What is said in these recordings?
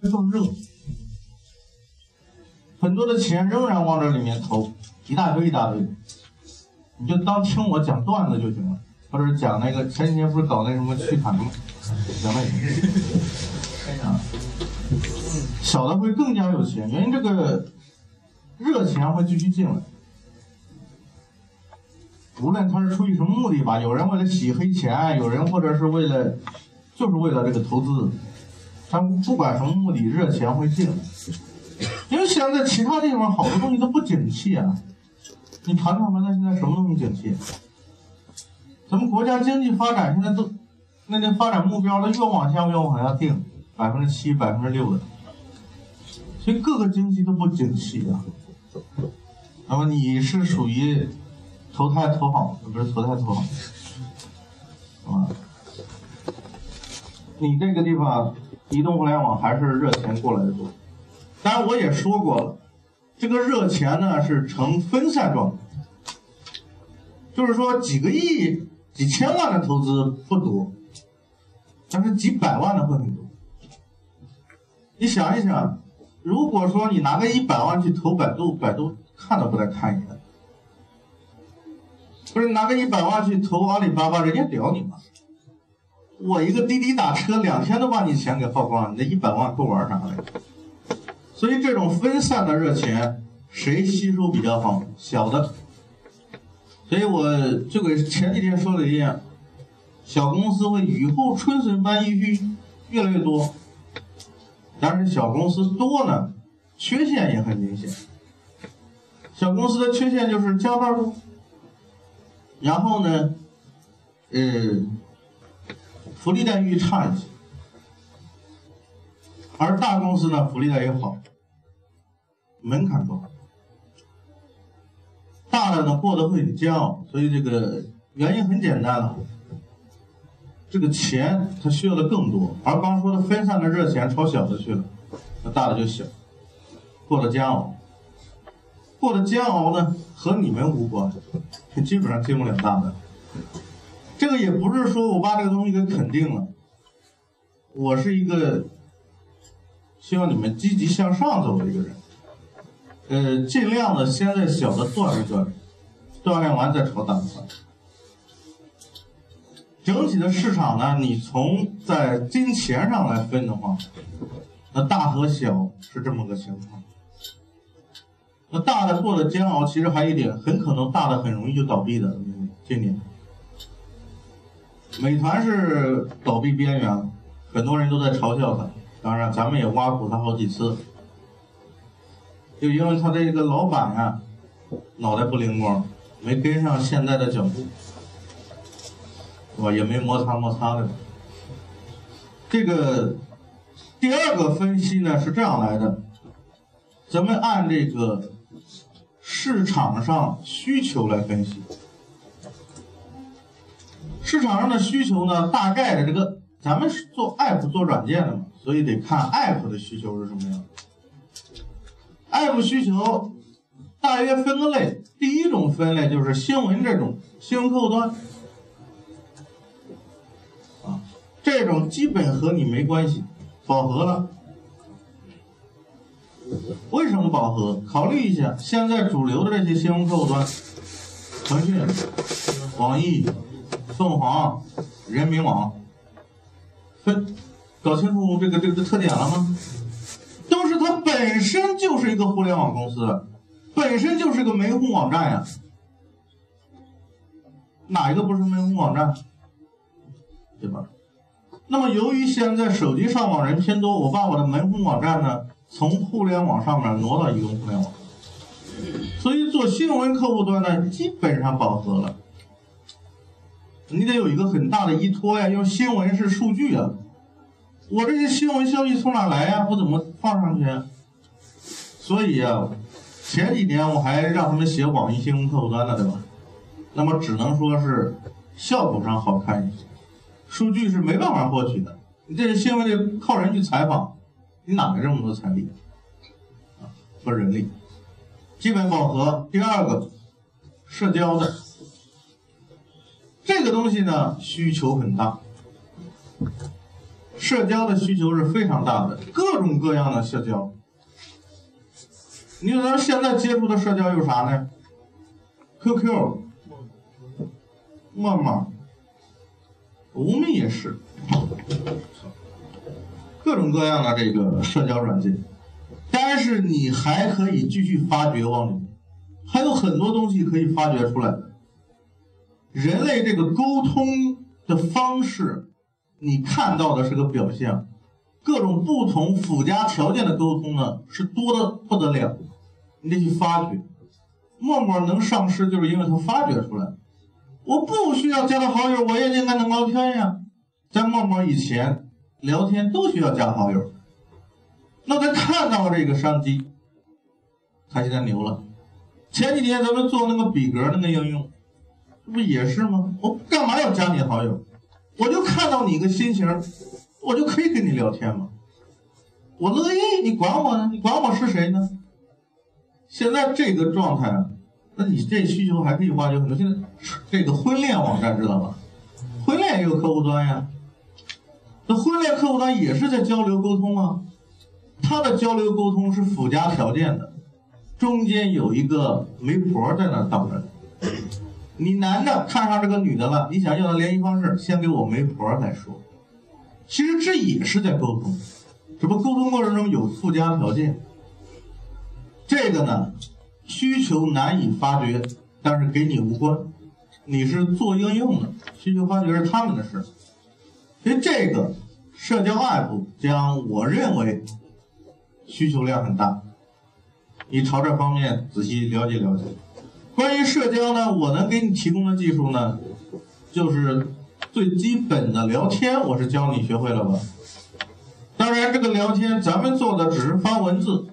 更热，很多的钱仍然往这里面投，一大堆一大堆，你就当听我讲段子就行了，或者讲那个前几天不是搞那什么去谈吗？讲那个，小的会更加有钱，原因这个热钱会继续进来，无论他是出于什么目的吧，有人为了洗黑钱，有人或者是为了，就是为了这个投资。他不管什么目的，热钱会进来，因为现在其他地方好多东西都不景气啊。你谈谈吧，那现在什么东西景气？咱们国家经济发展现在都，那那发展目标了，越往下越往下定，百分之七、百分之六的，所以各个经济都不景气啊。那么你是属于投胎投好，不是投胎投好，啊？你这个地方。移动互联网还是热钱过来的多，当然我也说过了，这个热钱呢是呈分散状态，就是说几个亿、几千万的投资不多，但是几百万的会很多。你想一想，如果说你拿个一百万去投百度，百度看都不带看一眼，不是拿个一百万去投阿里巴巴，人家屌你吗？我一个滴滴打车，两天都把你钱给耗光了，你那一百万够玩啥的？所以这种分散的热钱，谁吸收比较好？小的。所以我就给前几天说的一样，小公司会雨后春笋般孕育越来越多，但是小公司多呢，缺陷也很明显。小公司的缺陷就是加班多，然后呢，呃。福利待遇差一些，而大公司呢，福利待遇好，门槛高。大的呢过得会很煎熬，所以这个原因很简单了，这个钱它需要的更多，而刚说的分散的热钱朝小的去了，那大的就小，过得煎熬，过得煎熬呢和你们无关，基本上进不了大的。这个也不是说我把这个东西给肯定了，我是一个希望你们积极向上走的一个人，呃，尽量的先在小的锻炼锻炼，锻炼完再朝大的。整体的市场呢，你从在金钱上来分的话，那大和小是这么个情况。那大的过得煎熬，其实还有一点，很可能大的很容易就倒闭的，今年。美团是倒闭边缘，很多人都在嘲笑他。当然，咱们也挖苦他好几次，就因为他这个老板呀，脑袋不灵光，没跟上现在的脚步，是吧？也没摩擦摩擦的。这个第二个分析呢是这样来的，咱们按这个市场上需求来分析。市场上的需求呢，大概的这个，咱们是做 app 做软件的嘛，所以得看 app 的需求是什么样。app 需求大约分个类，第一种分类就是新闻这种新闻客户端，啊，这种基本和你没关系，饱和了。为什么饱和？考虑一下，现在主流的这些新闻客户端，腾讯、网易。凤凰、人民网，分搞清楚这个这个特点了吗？都是它本身就是一个互联网公司，本身就是个门户网站呀。哪一个不是门户网站？对吧？那么由于现在手机上网人偏多，我把我的门户网站呢从互联网上面挪到移动互联网，所以做新闻客户端呢基本上饱和了。你得有一个很大的依托呀，因为新闻是数据啊，我这些新闻消息从哪来呀？我怎么放上去？所以啊，前几年我还让他们写网易新闻客户端呢，对吧？那么只能说是效果上好看一些，数据是没办法获取的。你这些新闻得靠人去采访，你哪来这么多财力啊和人力？基本饱和。第二个，社交的。这个东西呢，需求很大。社交的需求是非常大的，各种各样的社交。你说咱们现在接触的社交有啥呢？QQ、陌陌、无名也是，各种各样的这个社交软件。但是你还可以继续发掘往里面，还有很多东西可以发掘出来。人类这个沟通的方式，你看到的是个表象，各种不同附加条件的沟通呢，是多的不得了。你得去发掘，陌陌能上市，就是因为它发掘出来。我不需要加他好友，我也应该能聊天呀。在陌陌以前，聊天都需要加好友。那他看到这个商机，他现在牛了。前几天咱们做那个比格的那个应用，不也是吗？我干嘛要加你好友？我就看到你个心情，我就可以跟你聊天吗。我乐意，你管我呢？你管我是谁呢？现在这个状态，那你这需求还可以挖掘很多。现在这个婚恋网站知道吧？婚恋也有客户端呀。那婚恋客户端也是在交流沟通啊。它的交流沟通是附加条件的，中间有一个媒婆在那等着。你男的看上这个女的了，你想要她联系方式，先给我媒婆再说。其实这也是在沟通，只不过沟通过程中有附加条件。这个呢，需求难以发掘，但是跟你无关，你是做应用的，需求发掘是他们的事。所以这个社交 app 将我认为需求量很大，你朝这方面仔细了解了解。关于社交呢，我能给你提供的技术呢，就是最基本的聊天，我是教你学会了吧？当然，这个聊天咱们做的只是发文字。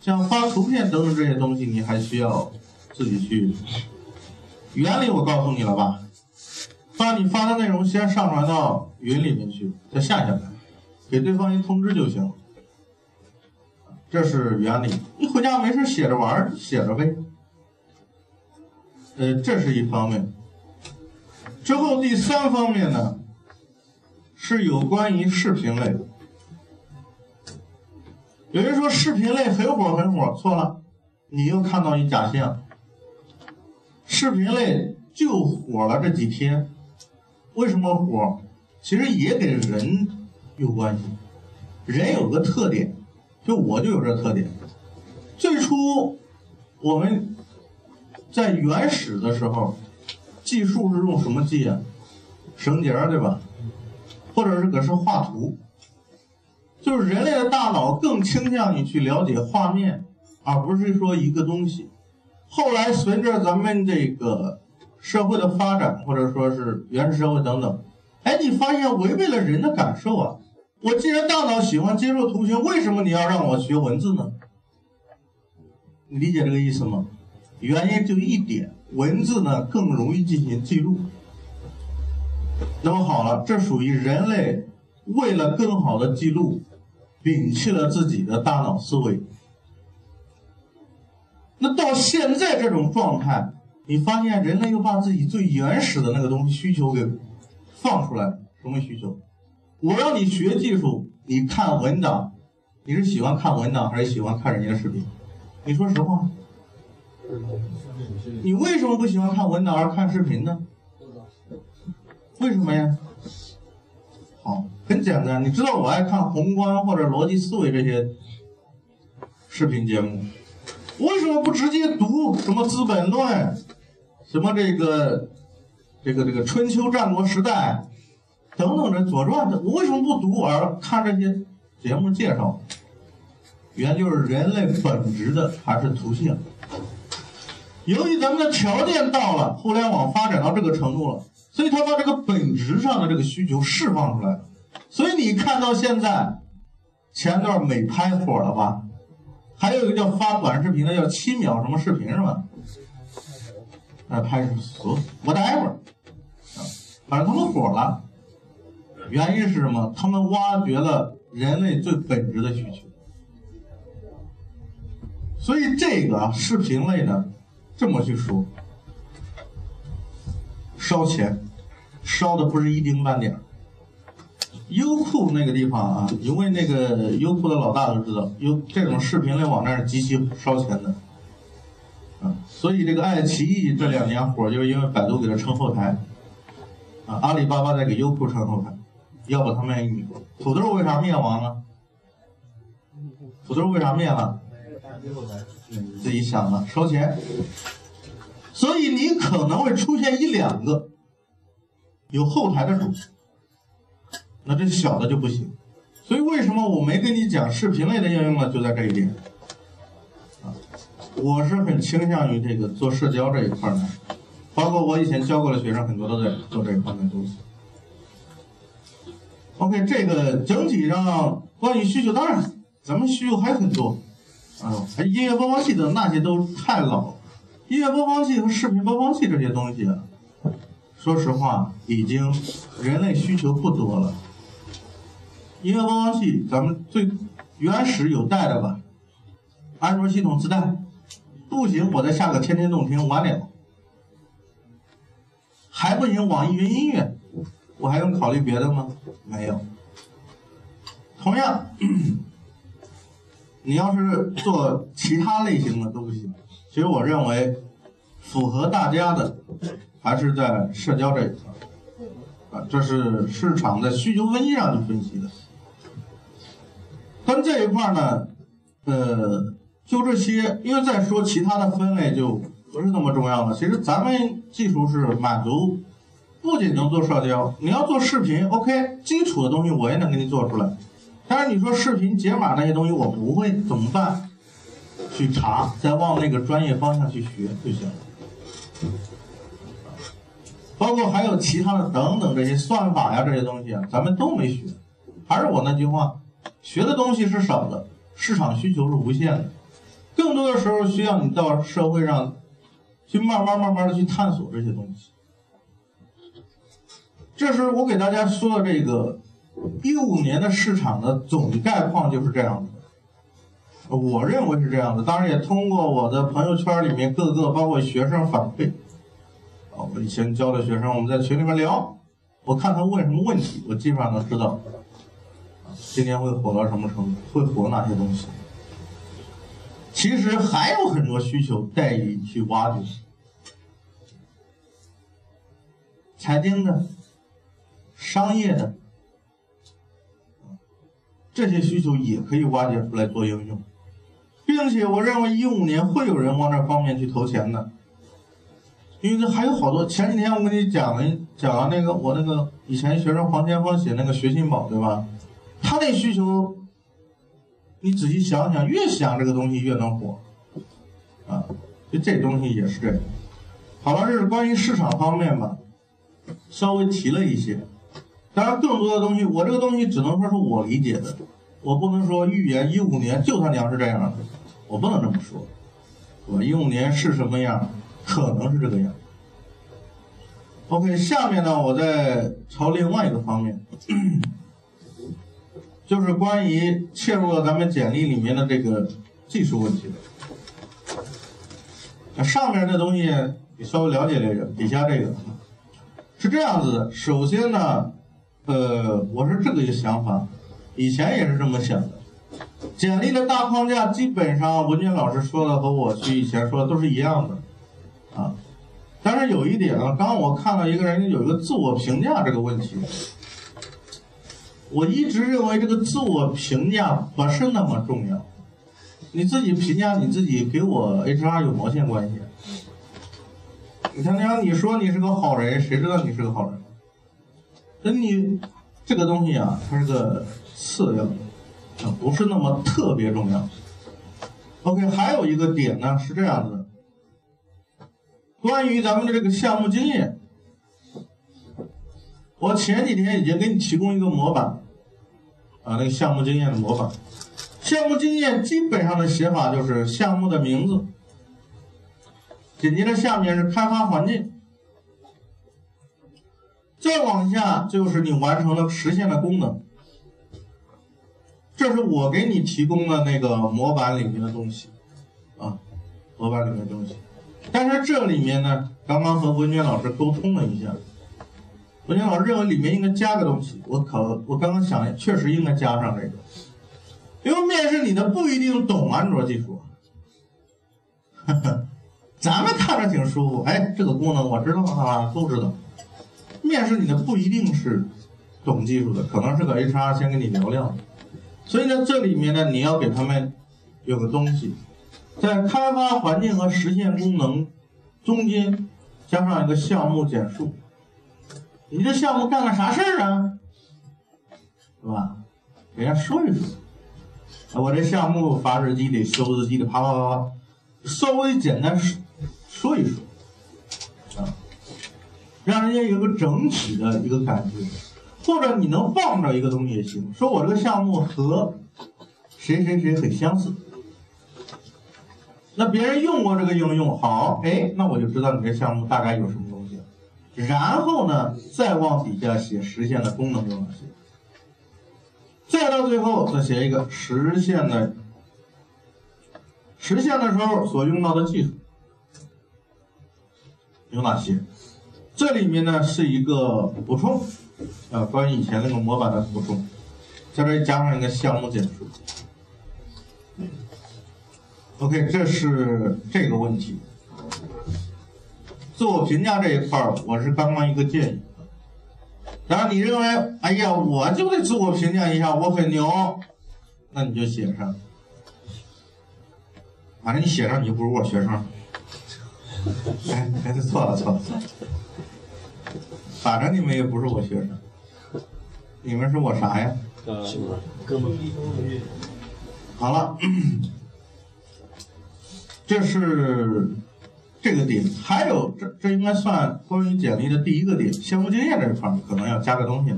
像发图片等等这些东西，你还需要自己去。原理我告诉你了吧？把你发的内容先上传到云里面去，再下下来，给对方一通知就行。这是原理。你回家没事写着玩写着呗。呃，这是一方面。之后第三方面呢，是有关于视频类。有人说视频类很火很火，错了，你又看到一假象。视频类就火了这几天，为什么火？其实也跟人有关系。人有个特点，就我就有这特点。最初我们在原始的时候，计数是用什么记啊？绳结对吧？或者是搁是画图。就是人类的大脑更倾向于去了解画面，而不是说一个东西。后来随着咱们这个社会的发展，或者说是原始社会等等，哎，你发现违背了人的感受啊！我既然大脑喜欢接受图形，为什么你要让我学文字呢？你理解这个意思吗？原因就一点，文字呢更容易进行记录。那么好了，这属于人类为了更好的记录。摒弃了自己的大脑思维，那到现在这种状态，你发现人类又把自己最原始的那个东西需求给放出来，什么需求？我让你学技术，你看文档，你是喜欢看文档还是喜欢看人家的视频？你说实话，你为什么不喜欢看文档而看视频呢？为什么呀？好。很简单，你知道我爱看宏观或者逻辑思维这些视频节目，为什么不直接读什么《资本论》，什么这个这个这个春秋战国时代等等的《左传》的？我为什么不读而看这些节目介绍？原就是人类本质的还是图像。由于咱们的条件到了，互联网发展到这个程度了，所以他把这个本质上的这个需求释放出来了。所以你看到现在，前段美拍火了吧？还有一个叫发短视频的，叫七秒什么视频是吧？那拍是所 whatever，反正他们火了。原因是什么？他们挖掘了人类最本质的需求。所以这个视频类的，这么去说，烧钱，烧的不是一丁半点优酷那个地方啊，因为那个优酷的老大都知道，优这种视频类网站是极其烧钱的，啊，所以这个爱奇艺这两年火，就是因为百度给他撑后台，啊，阿里巴巴在给优酷撑后台，要不他们土豆为啥灭亡了？土豆为啥灭了？你自己想吧，烧钱，所以你可能会出现一两个有后台的主。那这小的就不行，所以为什么我没跟你讲视频类的应用呢？就在这一点，啊，我是很倾向于这个做社交这一块的，包括我以前教过的学生很多都在做这一方面东西。OK，这个整体上关于需求，当然咱们需求还很多，啊，音乐播放器的那些都太老了，音乐播放器和视频播放器这些东西，说实话已经人类需求不多了。音乐播放器，咱们最原始有带的吧？安卓系统自带，不行，我再下个天天动听完了。还不行，网易云音乐，我还用考虑别的吗？没有。同样，你要是做其他类型的都不行。其实我认为，符合大家的还是在社交这一块儿啊，这是市场在需求分析上去分析的。但这一块呢，呃，就这些，因为再说其他的分类就不是那么重要了。其实咱们技术是满足，不仅能做社交，你要做视频，OK，基础的东西我也能给你做出来。但是你说视频解码那些东西我不会怎么办？去查，再往那个专业方向去学就行了。包括还有其他的等等这些算法呀这些东西啊，咱们都没学。还是我那句话。学的东西是少的，市场需求是无限的，更多的时候需要你到社会上去慢慢慢慢的去探索这些东西。这是我给大家说的这个一五年的市场的总概况就是这样的，我认为是这样的。当然也通过我的朋友圈里面各个包括学生反馈，啊，我以前教的学生我们在群里面聊，我看他问什么问题，我基本上能知道。今年会火到什么程度？会火哪些东西？其实还有很多需求待你去挖掘。财经的、商业的，这些需求也可以挖掘出来做应用，并且我认为一五年会有人往这方面去投钱的，因为这还有好多。前几天我跟你讲了讲了那个我那个以前学生黄天峰写那个学信宝，对吧？他那需求，你仔细想想，越想这个东西越能火，啊，就这东西也是这样。好了，这是关于市场方面吧，稍微提了一些。当然，更多的东西，我这个东西只能说是我理解的，我不能说预言一五年就他娘是这样的，我不能这么说，我？一五年是什么样，可能是这个样。OK，下面呢，我再朝另外一个方面。就是关于嵌入了咱们简历里面的这个技术问题。那上面这东西你稍微了解了解，底下这个是这样子的。首先呢，呃，我是这个想法，以前也是这么想的。简历的大框架基本上文娟老师说的和我去以前说的都是一样的啊。但是有一点啊，刚刚我看到一个人有一个自我评价这个问题。我一直认为这个自我评价不是那么重要，你自己评价你自己，给我 HR 有毛线关系？你看，那你说你是个好人，谁知道你是个好人？那你这个东西啊，它是个次要，啊，不是那么特别重要。OK，还有一个点呢是这样子的，关于咱们的这个项目经验，我前几天已经给你提供一个模板。啊，那个项目经验的模板，项目经验基本上的写法就是项目的名字，紧接着下面是开发环境，再往下就是你完成了实现的功能。这是我给你提供的那个模板里面的东西，啊，模板里面的东西。但是这里面呢，刚刚和文娟老师沟通了一下，文娟老师认为里面应该加个东西，我考我刚刚想，确实应该加上这个，因为面试你的不一定懂安卓技术，呵呵，咱们看着挺舒服，哎，这个功能我知道啊，都知道。面试你的不一定是懂技术的，可能是个 HR 先跟你聊聊，所以呢，这里面呢，你要给他们有个东西，在开发环境和实现功能中间加上一个项目简述。你这项目干了啥事儿啊？是吧？给人家说一说。我这项目发日记的、修日记的，啪啪啪啪，稍微简单说说一说，让人家有个整体的一个感觉，或者你能放着一个东西也行，说我这个项目和谁谁谁很相似。那别人用过这个应用，好，哎，那我就知道你这项目大概有什么东西。然后呢，再往底下写实现的功能有哪些？再到最后再写一个实现的，实现的时候所用到的技术有哪些？这里面呢是一个补充，啊，关于以前那个模板的补充，在这加上一个项目简述。OK，这是这个问题。自我评价这一块儿，我是刚刚一个建议。然后你认为，哎呀，我就得自我评价一下，我很牛，那你就写上。反正你写上，你就不如我学生。哎，哎，错了，错了，错了。反正你们也不是我学生，你们是我啥呀？哥们。好了，这是。这个点还有这这应该算关于简历的第一个点，项目经验这一块可能要加个东西。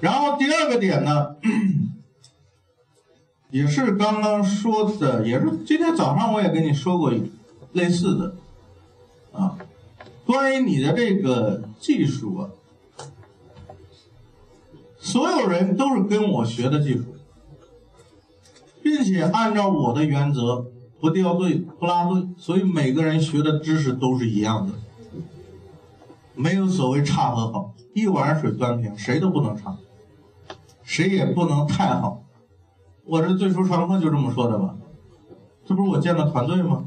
然后第二个点呢，也是刚刚说的，也是今天早上我也跟你说过类似的啊，关于你的这个技术啊，所有人都是跟我学的技术，并且按照我的原则。不掉队，不拉队，所以每个人学的知识都是一样的，没有所谓差和好，一碗水端平，谁都不能差，谁也不能太好。我这最初传课就这么说的吧，这不是我建的团队吗？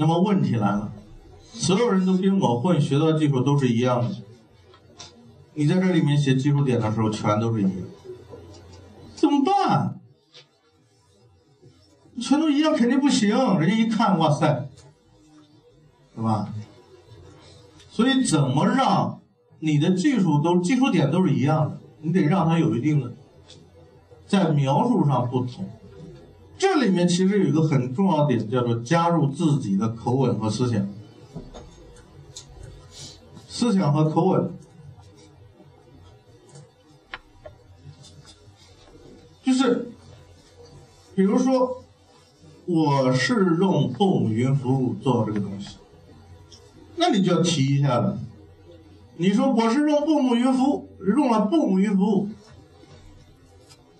那么问题来了，所有人都跟我混，学到技术都是一样的，你在这里面写技术点的时候全都是一样，怎么办？全都一样肯定不行，人家一看，哇塞，对吧？所以怎么让你的技术都技术点都是一样的？你得让它有一定的在描述上不同。这里面其实有一个很重要的点，叫做加入自己的口吻和思想，思想和口吻，就是比如说。我是用布姆云服务做这个东西，那你就要提一下了。你说我是用布姆云服务，用了布姆云服务，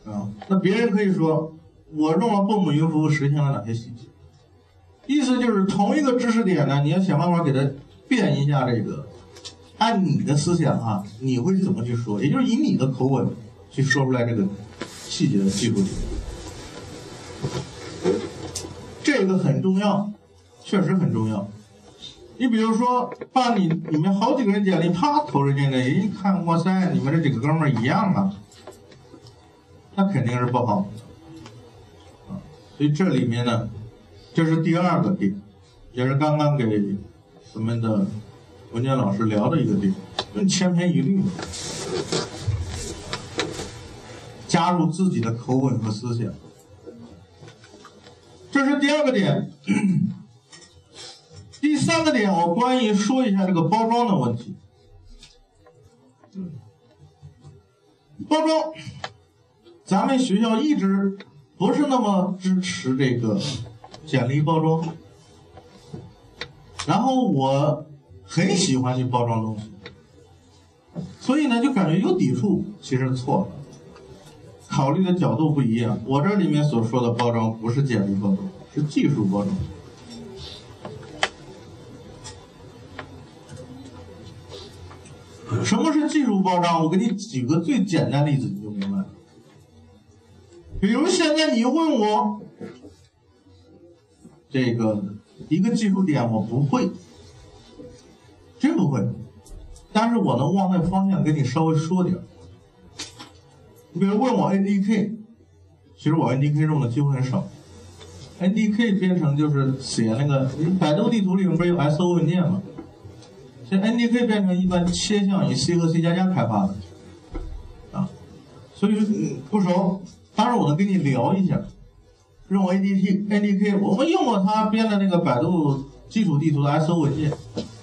啊，那别人可以说我用了布姆云服务实现了哪些细节？意思就是同一个知识点呢，你要想办法给它变一下这个，按你的思想啊，你会怎么去说？也就是以你的口吻去说出来这个细节的技术点。这个很重要，确实很重要。你比如说，把你里面好几个人简历啪投人家那，人一看，哇塞，你们这几个哥们儿一样啊，那肯定是不好。所以这里面呢，这是第二个点，也是刚刚给咱们的文娟老师聊的一个点，跟千篇一律，加入自己的口吻和思想。这是第二个点，第三个点，我关于说一下这个包装的问题。包装，咱们学校一直不是那么支持这个简历包装，然后我很喜欢去包装东西，所以呢，就感觉有抵触，其实错了。考虑的角度不一样，我这里面所说的包装不是简历包装，是技术包装。什么是技术包装？我给你举个最简单例子，你就明白了。比如现在你问我这个一个技术点，我不会，真不会，但是我能往那方向跟你稍微说点你比如问我 NDK，其实我 NDK 用的机会很少。NDK 编程就是写那个，百度地图里面不是有 SO 文件吗？这 NDK 编程一般倾向于 C 和 C 加加开发的，啊，所以不熟。当然我能跟你聊一下，用 ADT NDK，我们用过他编的那个百度基础地图的 SO 文件，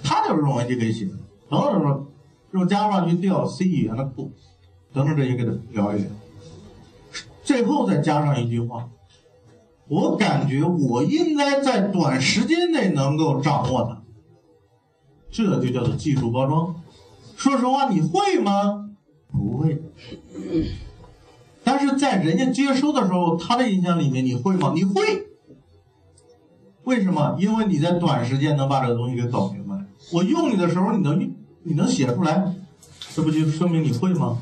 他就是用 ADK 写的。等等说用 Java 去调 C 语言的库，等等这些给他聊一聊。最后再加上一句话。我感觉我应该在短时间内能够掌握它，这就叫做技术包装。说实话，你会吗？不会。在人家接收的时候，他的印象里面，你会吗？你会。为什么？因为你在短时间能把这个东西给搞明白。我用你的时候，你能你能写出来，这不就说明你会吗？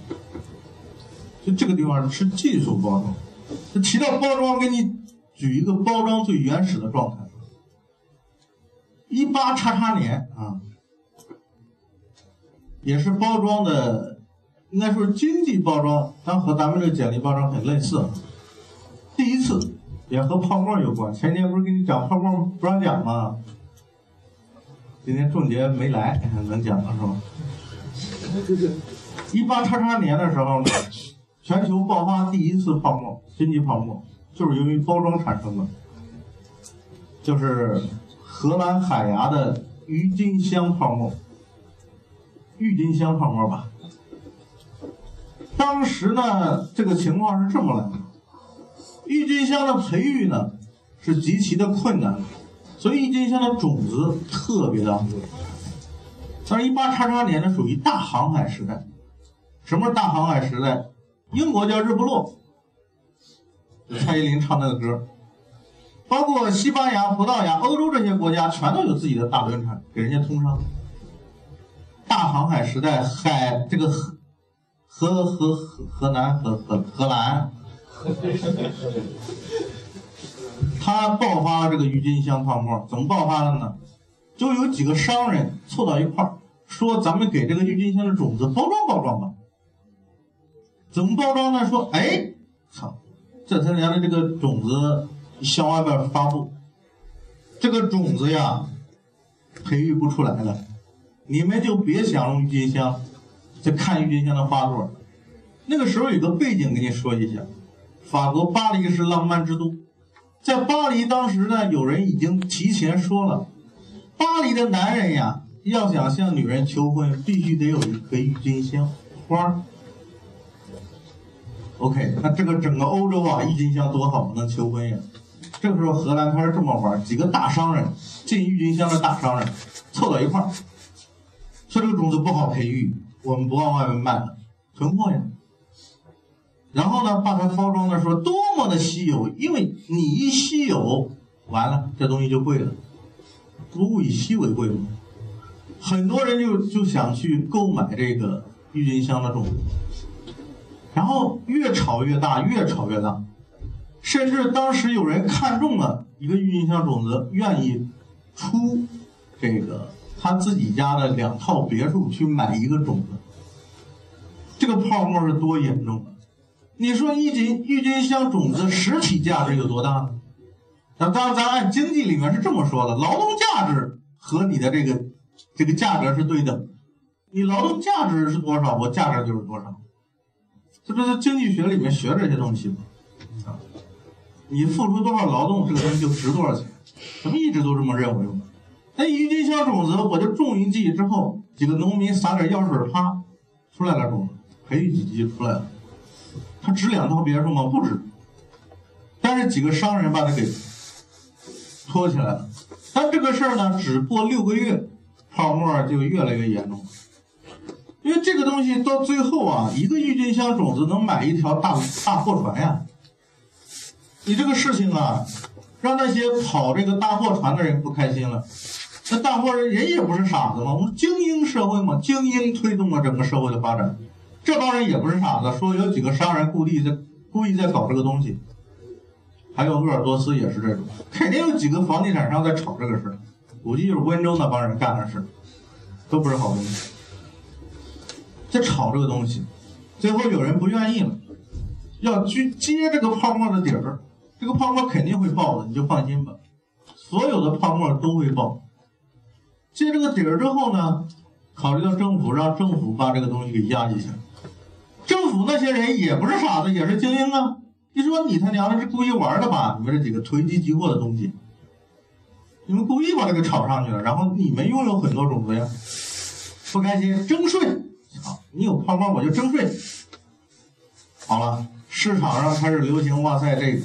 就这个地方是技术包装。提到包装，给你。举一个包装最原始的状态，一八叉叉年啊，也是包装的，应该说经济包装，它和咱们这简历包装很类似。第一次也和泡沫有关，前天不是给你讲泡沫不让讲吗？今天仲杰没来，能讲了是吧？一八叉叉年的时候呢，全球爆发第一次泡沫，经济泡沫。就是由于包装产生的，就是荷兰海牙的郁金香泡沫，郁金香泡沫吧。当时呢，这个情况是这么来的：郁金香的培育呢是极其的困难，所以郁金香的种子特别的昂贵。但是，一八叉叉年呢属于大航海时代。什么是大航海时代？英国叫日不落。蔡依林唱那个歌，包括西班牙、葡萄牙、欧洲这些国家，全都有自己的大轮船给人家通商。大航海时代，海这个河河河河南和荷荷兰，他爆发了这个郁金香泡沫，怎么爆发的呢？就有几个商人凑到一块儿，说咱们给这个郁金香的种子包装包装吧。怎么包装呢？说，哎，操！这他娘的这个种子向外边发布，这个种子呀，培育不出来了，你们就别想用郁金香，就看郁金香的花朵。那个时候有个背景跟你说一下，法国巴黎是浪漫之都，在巴黎当时呢，有人已经提前说了，巴黎的男人呀，要想向女人求婚，必须得有一颗郁金香花。OK，那这个整个欧洲啊，郁金香多好，能求婚呀。这个时候荷兰开始这么玩，几个大商人进郁金香的大商人凑到一块儿，说这个种子不好培育，我们不往外面卖了，囤货呀。然后呢，把它包装的说多么的稀有，因为你一稀有，完了这东西就贵了，物以稀为贵嘛。很多人就就想去购买这个郁金香的种子。然后越炒越大，越炒越大，甚至当时有人看中了一个郁金香种子，愿意出这个他自己家的两套别墅去买一个种子。这个泡沫是多严重的？你说郁金郁金香种子实体价值有多大呢？那当然，咱按经济里面是这么说的：劳动价值和你的这个这个价格是对等，你劳动价值是多少，我价格就是多少。这不是经济学里面学这些东西吗？啊，你付出多少劳动，这个东西就值多少钱。咱们一直都这么认为嘛。那郁金香种子，我就种一季之后，几个农民撒点药水，啪，出来了种子，培育几季就出来了。它值两套别墅吗？不值。但是几个商人把它给托起来了。但这个事儿呢，只过六个月，泡沫就越来越严重。因为这个东西到最后啊，一个郁金香种子能买一条大大货船呀。你这个事情啊，让那些跑这个大货船的人不开心了。那大货人人也不是傻子嘛，我们精英社会嘛，精英推动了整个社会的发展。这帮人也不是傻子，说有几个商人故意在故意在搞这个东西，还有鄂尔多斯也是这种，肯定有几个房地产商在炒这个事儿。估计就是温州那帮人干的事都不是好东西，在炒这个东西，最后有人不愿意了，要去接这个泡沫的底儿，这个泡沫肯定会爆的，你就放心吧，所有的泡沫都会爆。接这个底儿之后呢，考虑到政府，让政府把这个东西给压下去。政府那些人也不是傻子，也是精英啊！你说你他娘的是故意玩的吧？你们这几个囤积积货的东西，你们故意把这个炒上去了，然后你们拥有很多种子呀，不开心征税，操！你有泡沫我就征税。好了，市场上开始流行，哇塞，这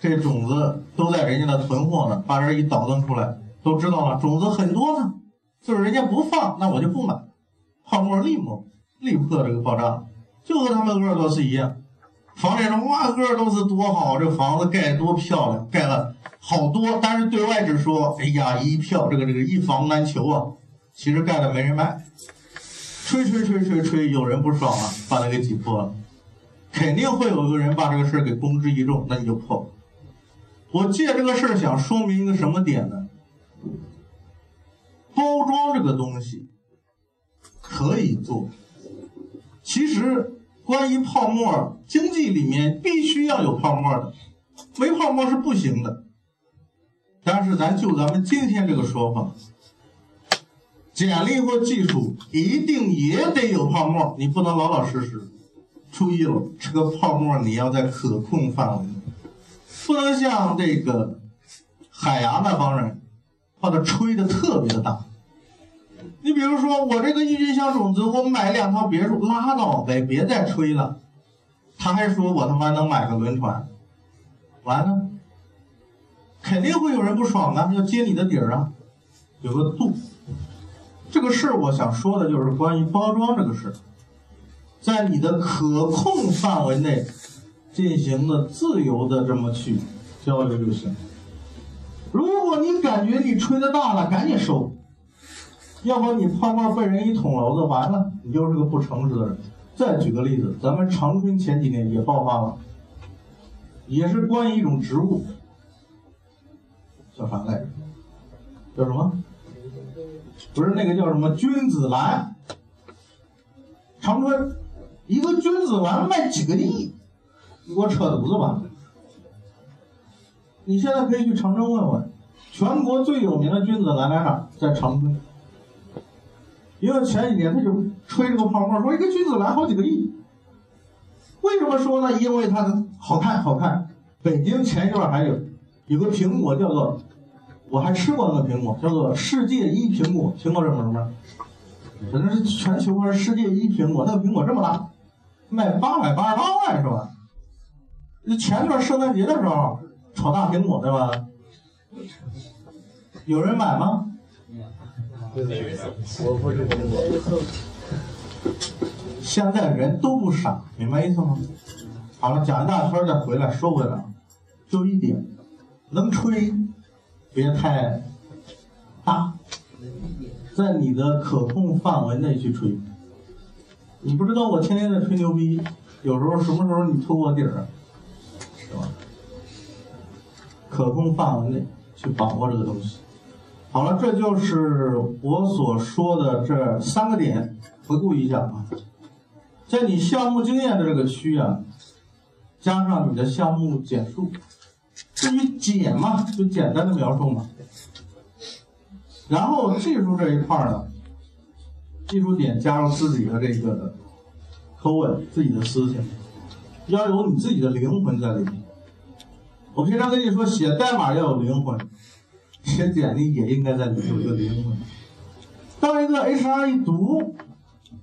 这种子都在人家那囤货呢，把这一倒腾出来，都知道了，种子很多呢，就是人家不放，那我就不买，泡沫立马立刻这个爆炸。就和他们鄂尔多斯一样，房产上哇，鄂尔多斯多好，这房子盖多漂亮，盖了好多，但是对外只说，哎呀，一票这个这个一房难求啊，其实盖了没人卖，吹吹吹吹吹，有人不爽了，把它给挤破了，肯定会有个人把这个事儿给公之于众，那你就破。我借这个事儿想说明一个什么点呢？包装这个东西可以做，其实。关于泡沫经济里面必须要有泡沫的，没泡沫是不行的。但是咱就咱们今天这个说法，简历或技术一定也得有泡沫，你不能老老实实。注意了，这个泡沫你要在可控范围内，不能像这个海牙那帮人把它吹的特别的大。你比如说，我这个郁金香种子，我买两套别墅，拉倒呗，别再吹了。他还说我他妈能买个轮船，完了，肯定会有人不爽啊，要揭你的底儿啊，有个度。这个事儿我想说的就是关于包装这个事儿，在你的可控范围内进行的自由的这么去交流就行。如果你感觉你吹的大了，赶紧收。要不你泡沫被人一捅娄子，完了，你就是个不诚实的人。再举个例子，咱们长春前几年也爆发了，也是关于一种植物，叫啥来着？叫什么？不是那个叫什么君子兰？长春一个君子兰卖几个亿？你给我扯犊子吧！你现在可以去长春问问，全国最有名的君子兰在哪？在长春。因为前几年他就吹这个泡沫，说一个君子来好几个亿。为什么说呢？因为它好看，好看。北京前一段还有有个苹果叫做，我还吃过那个苹果，叫做世界一苹果，苹果这么什么？反正是全球或者世界一苹果，那个苹果这么大，卖八百八十八万是吧？前段圣诞节的时候炒大苹果对吧？有人买吗？我不是苹果。现在人都不傻，明白意思吗？好了，讲一大圈再回来，说回来，就一点，能吹，别太大，在你的可控范围内去吹。你不知道我天天在吹牛逼，有时候什么时候你偷我底儿，是吧？可控范围内去把握这个东西。好了，这就是我所说的这三个点，回顾一下啊。在你项目经验的这个区啊，加上你的项目简述，至于简嘛，就简单的描述嘛。然后技术这一块呢，技术点加入自己的这个口吻、自己的思想，要有你自己的灵魂在里面。我平常跟你说，写代码要有灵魂。写简历也应该在里头有灵魂。当一个 HR 一读，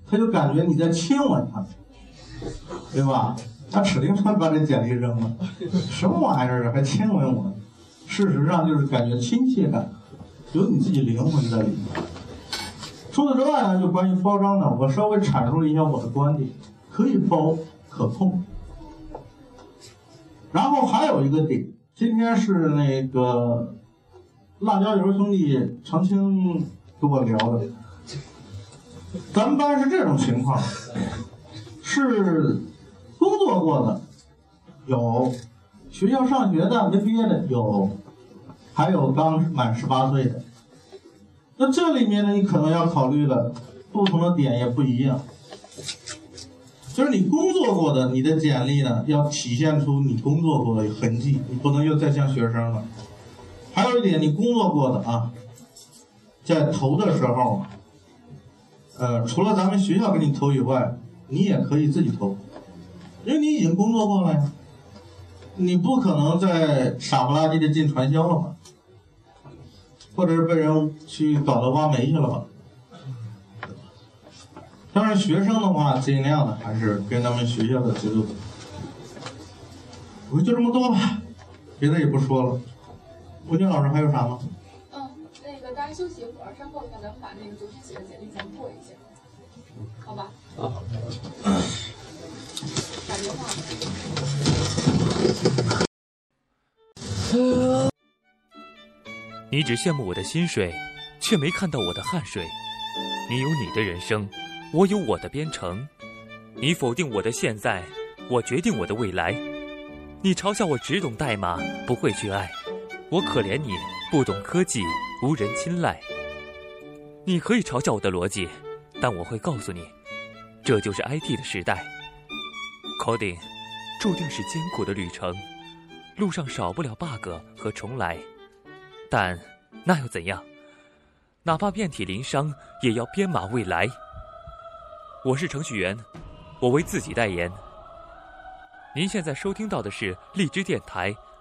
他就感觉你在亲吻他，对吧？他指定会把这简历扔了。什么玩意儿啊？还亲吻我？事实上就是感觉亲切感，有你自己灵魂在里面。除此之外呢，就关于包装呢，我稍微阐述了一下我的观点：可以包，可控。然后还有一个点，今天是那个。辣椒油兄弟长青跟我聊的，咱们班是这种情况，是工作过的有，学校上学的没毕业的有，还有刚满十八岁的。那这里面呢，你可能要考虑的不同的点也不一样。就是你工作过的，你的简历呢要体现出你工作过的痕迹，你不能又再像学生了。还有一点，你工作过的啊，在投的时候，呃，除了咱们学校给你投以外，你也可以自己投，因为你已经工作过了呀。你不可能再傻不拉几的进传销了吧？或者是被人去搞到挖煤去了吧？当然，学生的话，尽量的还是跟咱们学校的节奏走。我就这么多吧，别的也不说了。吴军老师还有啥吗？嗯，那个大家休息一会儿，稍后的话，咱们把那个昨天写的简历咱们过一下，好吧？啊，好。打电话。你只羡慕我的薪水，却没看到我的汗水。你有你的人生。我有我的编程，你否定我的现在，我决定我的未来。你嘲笑我只懂代码，不会去爱，我可怜你不懂科技，无人青睐。你可以嘲笑我的逻辑，但我会告诉你，这就是 IT 的时代。Coding 注定是艰苦的旅程，路上少不了 bug 和重来，但那又怎样？哪怕遍体鳞伤，也要编码未来。我是程序员，我为自己代言。您现在收听到的是荔枝电台